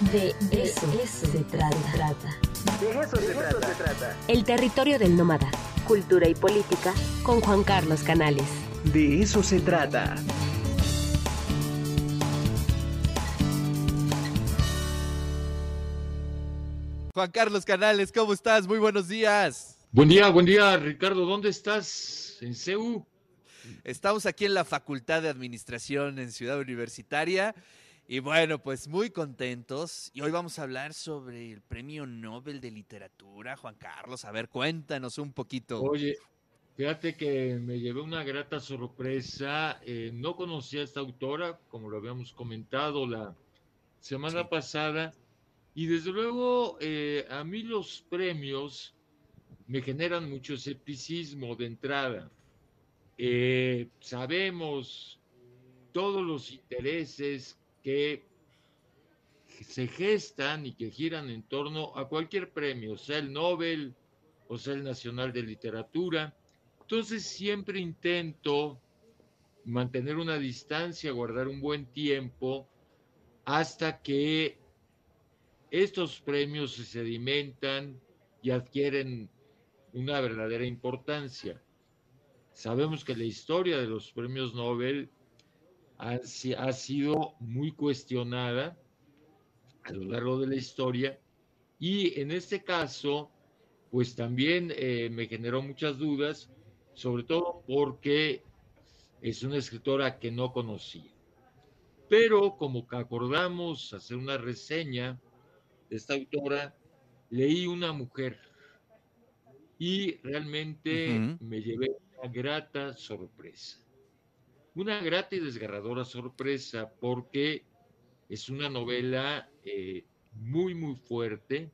De eso, se trata. De eso, se, trata. El territorio del nómada. Cultura y política con Juan Carlos Canales. De eso se trata. Juan Carlos Canales, ¿cómo estás? Muy buenos días. Buen día, buen día, Ricardo. ¿Dónde estás? ¿En CEU? Estamos aquí en la Facultad de Administración en Ciudad Universitaria. Y bueno, pues muy contentos. Y hoy vamos a hablar sobre el Premio Nobel de Literatura, Juan Carlos. A ver, cuéntanos un poquito. Oye, fíjate que me llevé una grata sorpresa. Eh, no conocía a esta autora, como lo habíamos comentado la semana pasada. Y desde luego, eh, a mí los premios me generan mucho escepticismo de entrada. Eh, sabemos todos los intereses que se gestan y que giran en torno a cualquier premio, sea el Nobel o sea el Nacional de Literatura. Entonces siempre intento mantener una distancia, guardar un buen tiempo hasta que estos premios se sedimentan y adquieren una verdadera importancia. Sabemos que la historia de los premios Nobel ha, sido muy cuestionada a lo largo de la historia y en este caso, pues también eh, me generó muchas dudas, sobre todo porque es una escritora que no conocía. Pero como que acordamos hacer una reseña de esta autora, leí Una mujer y realmente me llevé una grata sorpresa. Una grata y desgarradora sorpresa porque es una novela eh, muy, muy fuerte.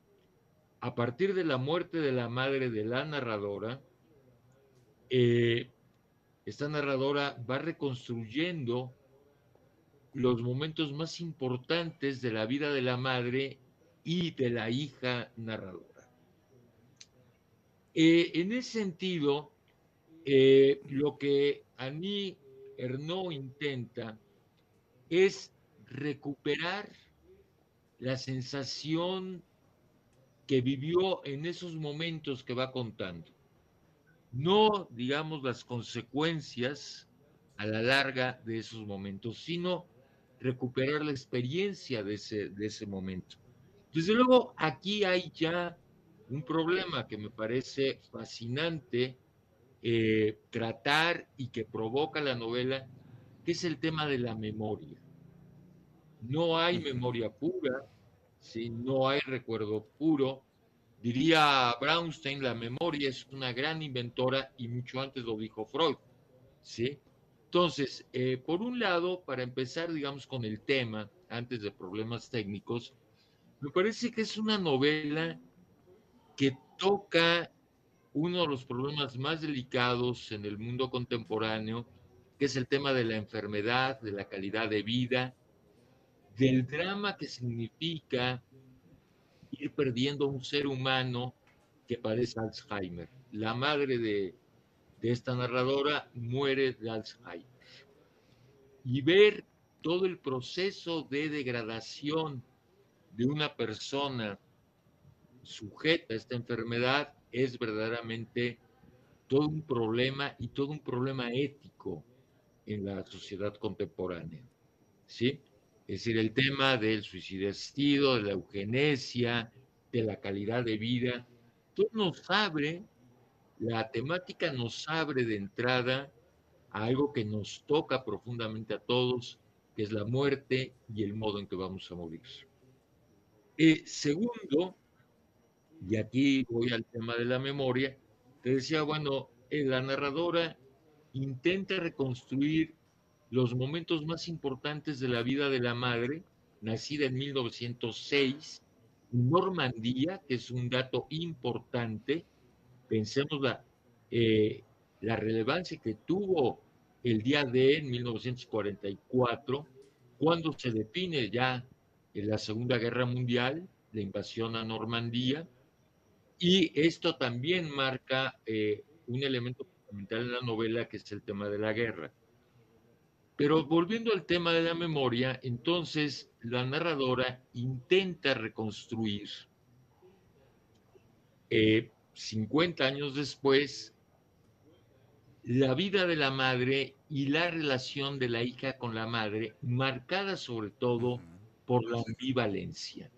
A partir de la muerte de la madre de la narradora, eh, esta narradora va reconstruyendo los momentos más importantes de la vida de la madre y de la hija narradora. Eh, en ese sentido, lo que a mí Ernaud intenta es recuperar la sensación que vivió en esos momentos que va contando. No, digamos, las consecuencias a la larga de esos momentos, sino recuperar la experiencia de ese, de ese momento. Desde luego, aquí hay ya un problema que me parece fascinante eh, tratar y que provoca la novela, que es el tema de la memoria. No hay memoria pura, ¿sí? no hay recuerdo puro. Diría Braunstein, la memoria es una gran inventora y mucho antes lo dijo Freud. ¿sí? Entonces, eh, por un lado, para empezar, digamos, con el tema, antes de problemas técnicos, me parece que es una novela que toca uno de los problemas más delicados en el mundo contemporáneo, que es el tema de la enfermedad, de la calidad de vida, del drama que significa ir perdiendo un ser humano que padece Alzheimer. La madre de, de esta narradora muere de Alzheimer. Y ver todo el proceso de degradación de una persona sujeta a esta enfermedad es verdaderamente todo un problema y todo un problema ético en la sociedad contemporánea. ¿Sí? Es decir, el tema del suicidio de la eugenesia, de la calidad de vida, todo nos abre, la temática nos abre de entrada a algo que nos toca profundamente a todos, que es la muerte y el modo en que vamos a morir. Eh, segundo, y aquí voy al tema de la memoria, te decía, bueno, eh, la narradora intenta reconstruir los momentos más importantes de la vida de la madre, nacida en 1906, en Normandía, que es un dato importante. Pensemos la, eh, la relevancia que tuvo el día de en 1944, cuando se define ya en la Segunda Guerra Mundial, la invasión a Normandía, y esto también marca eh, un elemento fundamental en la novela que es el tema de la guerra. Pero volviendo al tema de la memoria, entonces la narradora intenta reconstruir 50 eh, años después la vida de la madre y la relación de la hija con la madre, marcada sobre todo por la ambivalencia.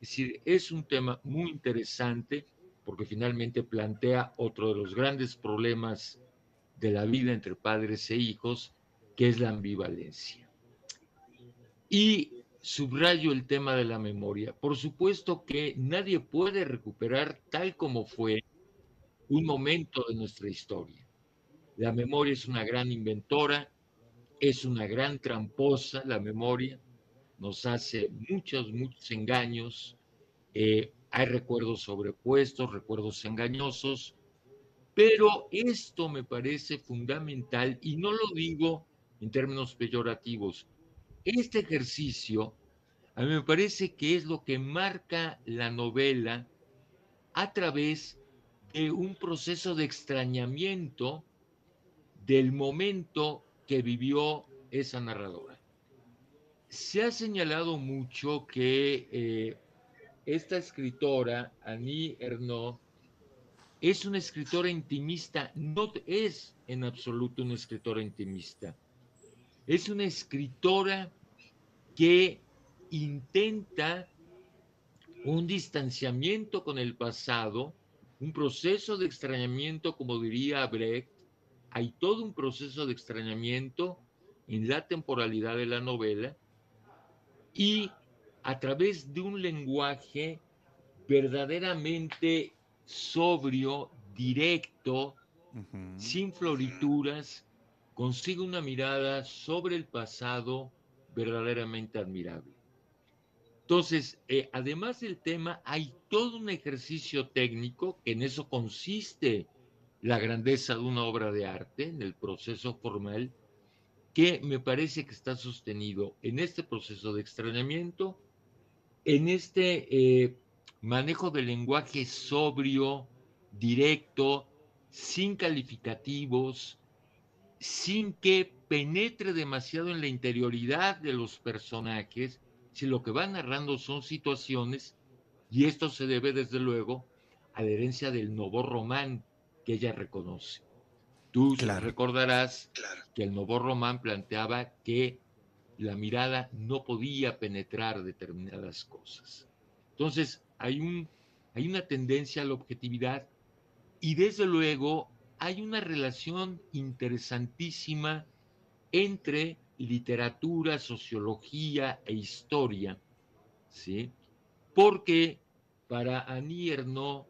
Es decir, es un tema muy interesante porque finalmente plantea otro de los grandes problemas de la vida entre padres e hijos, que es la ambivalencia. Y subrayo el tema de la memoria. Por supuesto que nadie puede recuperar tal como fue un momento de nuestra historia. La memoria es una gran inventora, es una gran tramposa, la memoria nos hace muchos, muchos engaños. Eh, hay recuerdos sobrepuestos, recuerdos engañosos, pero esto me parece fundamental y no lo digo en términos peyorativos. Este ejercicio a mí me parece que es lo que marca la novela a través de un proceso de extrañamiento del momento que vivió esa narradora. Se ha señalado mucho que eh, esta escritora, Annie Ernaux, es una escritora intimista, no es en absoluto una escritora intimista. Es una escritora que intenta un distanciamiento con el pasado, un proceso de extrañamiento, como diría Brecht, hay todo un proceso de extrañamiento en la temporalidad de la novela y a través de un lenguaje verdaderamente sobrio, directo, sin florituras, consigue una mirada sobre el pasado verdaderamente admirable. Entonces, eh, además del tema, hay todo un ejercicio técnico, que en eso consiste la grandeza de una obra de arte, en el proceso formal, que me parece que está sostenido en este proceso de extrañamiento, en este eh, manejo del lenguaje sobrio, directo, sin calificativos, sin que penetre demasiado en la interioridad de los personajes, si lo que va narrando son situaciones, y esto se debe desde luego a la herencia del nuevo román que ella reconoce. Tú recordarás que el nuevo román planteaba que la mirada no podía penetrar determinadas cosas. Entonces, hay, un, hay una tendencia a la objetividad y desde luego hay una relación interesantísima entre literatura, sociología e historia, ¿sí? Porque para Annie Ernaux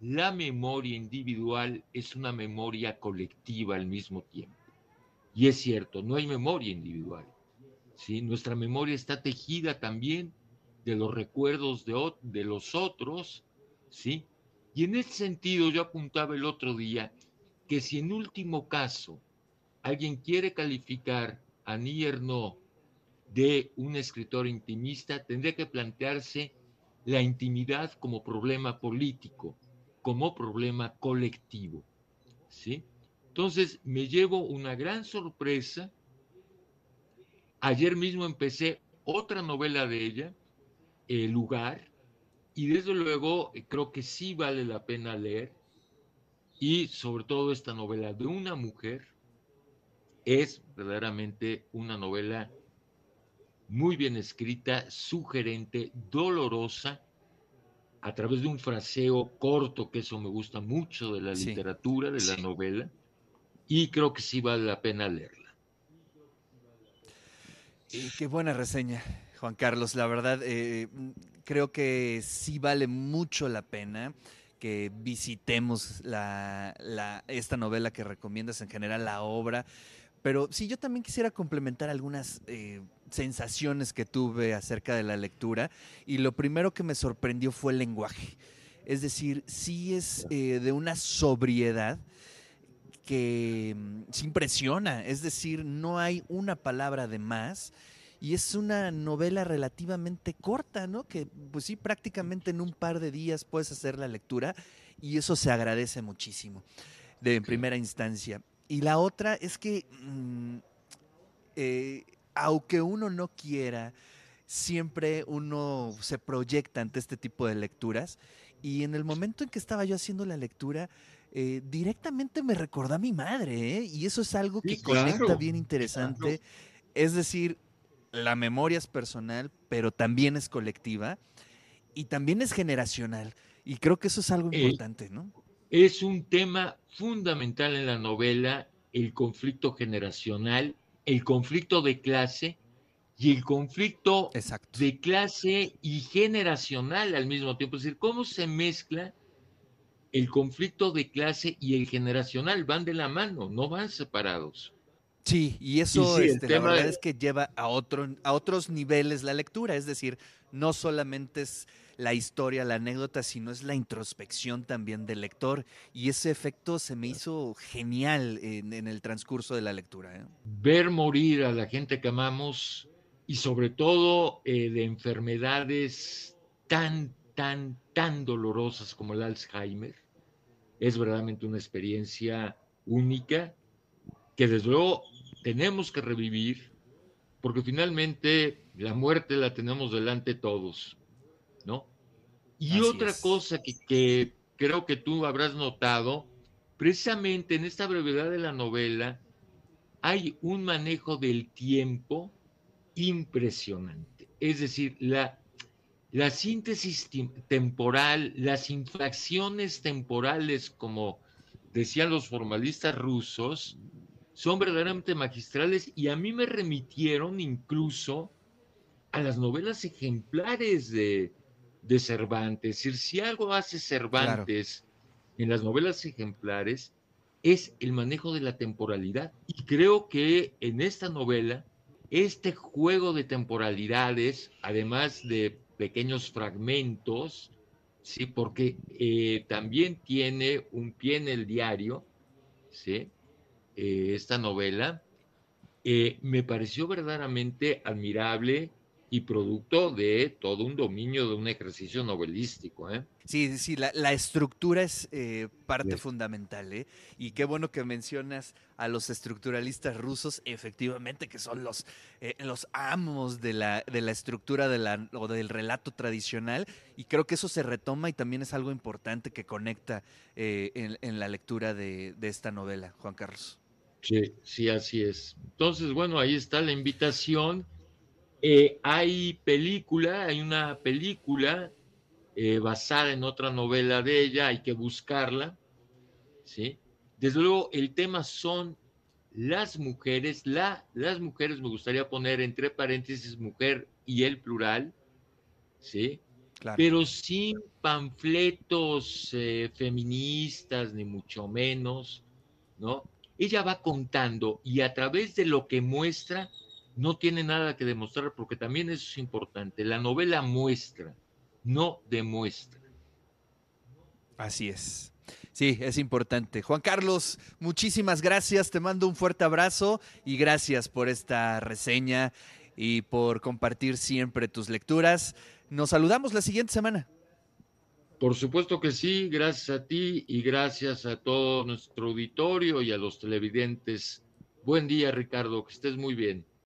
la memoria individual es una memoria colectiva al mismo tiempo. Y es cierto, no hay memoria individual. Nuestra memoria está tejida también de los recuerdos de, de los otros, ¿sí? Y en ese sentido yo apuntaba el otro día que si en último caso alguien quiere calificar a Nierno de un escritor intimista, tendría que plantearse la intimidad como problema político, como problema colectivo. ¿sí? Entonces me llevo una gran sorpresa. Ayer mismo empecé otra novela de ella, El lugar, y desde luego eh, creo que sí vale la pena leer. Y sobre todo esta novela de una mujer es verdaderamente una novela muy bien escrita, sugerente, dolorosa, a través de un fraseo corto, que eso me gusta mucho de la literatura, de la novela, y creo que sí vale la pena leerla. Qué buena reseña, Juan Carlos. La verdad, eh, creo que sí vale mucho la pena que visitemos la, esta novela que recomiendas, en general la obra. Pero sí, yo también quisiera complementar algunas eh, sensaciones que tuve acerca de la lectura y lo primero que me sorprendió fue el lenguaje. Es decir, sí es eh, de una sobriedad que mm, se impresiona, es decir, no hay una palabra de más y es una novela relativamente corta, ¿no? Que pues sí, prácticamente en un par de días puedes hacer la lectura y eso se agradece muchísimo de en primera instancia. Y la otra es que mm, eh, aunque uno no quiera, siempre uno se proyecta ante este tipo de lecturas. Y en el momento en que estaba yo haciendo la lectura, eh, directamente me recordó a mi madre, ¿eh? y eso es algo que Sí, conecta bien claro. interesante. Es decir, la memoria es personal, pero también es colectiva y también es generacional. Y creo que eso es algo Eh, importante, ¿no? Es un tema fundamental en la novela, el conflicto generacional, el conflicto de clase y el conflicto Exacto. de clase y generacional al mismo tiempo. Es decir, cómo se mezcla el conflicto de clase y el generacional. Van de la mano, no van separados. Sí, y eso sí, el este, la verdad de- es que lleva a, otro, a otros niveles la lectura, es decir, no solamente es la historia, la anécdota, sino es la introspección también del lector, y ese efecto se me hizo genial en, en el transcurso de la lectura. ¿eh? ver morir a la gente que amamos y sobre todo eh, de enfermedades tan, tan, tan dolorosas como el Alzheimer, es verdaderamente una experiencia única que desde luego tenemos que revivir porque finalmente la muerte la tenemos delante todos, ¿no? Y Así otra es. cosa que, que creo que tú habrás notado, precisamente en esta brevedad de la novela, hay un manejo del tiempo impresionante. Es decir, la, la síntesis temporal, las infracciones temporales, como decían los formalistas rusos, son verdaderamente magistrales y a mí me remitieron incluso a las novelas ejemplares de, de Cervantes. Es decir, si algo hace Cervantes en las novelas ejemplares, es el manejo de la temporalidad. Y creo que en esta novela, este juego de temporalidades, además de pequeños fragmentos, ¿sí? porque eh, también tiene un pie en el diario, ¿sí? Eh, esta novela, eh, me pareció verdaderamente admirable y producto de todo un dominio de un ejercicio novelístico. ¿eh? Sí, sí, la, la estructura es eh, parte fundamental, ¿eh? Y qué bueno que mencionas a los estructuralistas rusos, efectivamente, que son los, eh, los amos de la, de la estructura de la, o del relato tradicional, y creo que eso se retoma y también es algo importante que conecta eh, en, en la lectura de, de esta novela, Juan Carlos. Sí, sí, así es. Entonces, bueno, ahí está la invitación. Eh, hay película, hay una película eh, basada en otra novela de ella, hay que buscarla, ¿sí? Desde luego, el tema son las mujeres, la, las mujeres me gustaría poner entre paréntesis mujer y el plural, ¿sí? Claro. pero sin panfletos eh, feministas, ni mucho menos, ¿no? Ella va contando y a través de lo que muestra, no tiene nada que demostrar, porque también eso es importante. La novela muestra, no demuestra. Así es. Sí, es importante. Juan Carlos, muchísimas gracias. Te mando un fuerte abrazo y gracias por esta reseña y por compartir siempre tus lecturas. Nos saludamos la siguiente semana. Por supuesto que sí, gracias a ti y gracias a todo nuestro auditorio y a los televidentes. Buen día, Ricardo, que estés muy bien.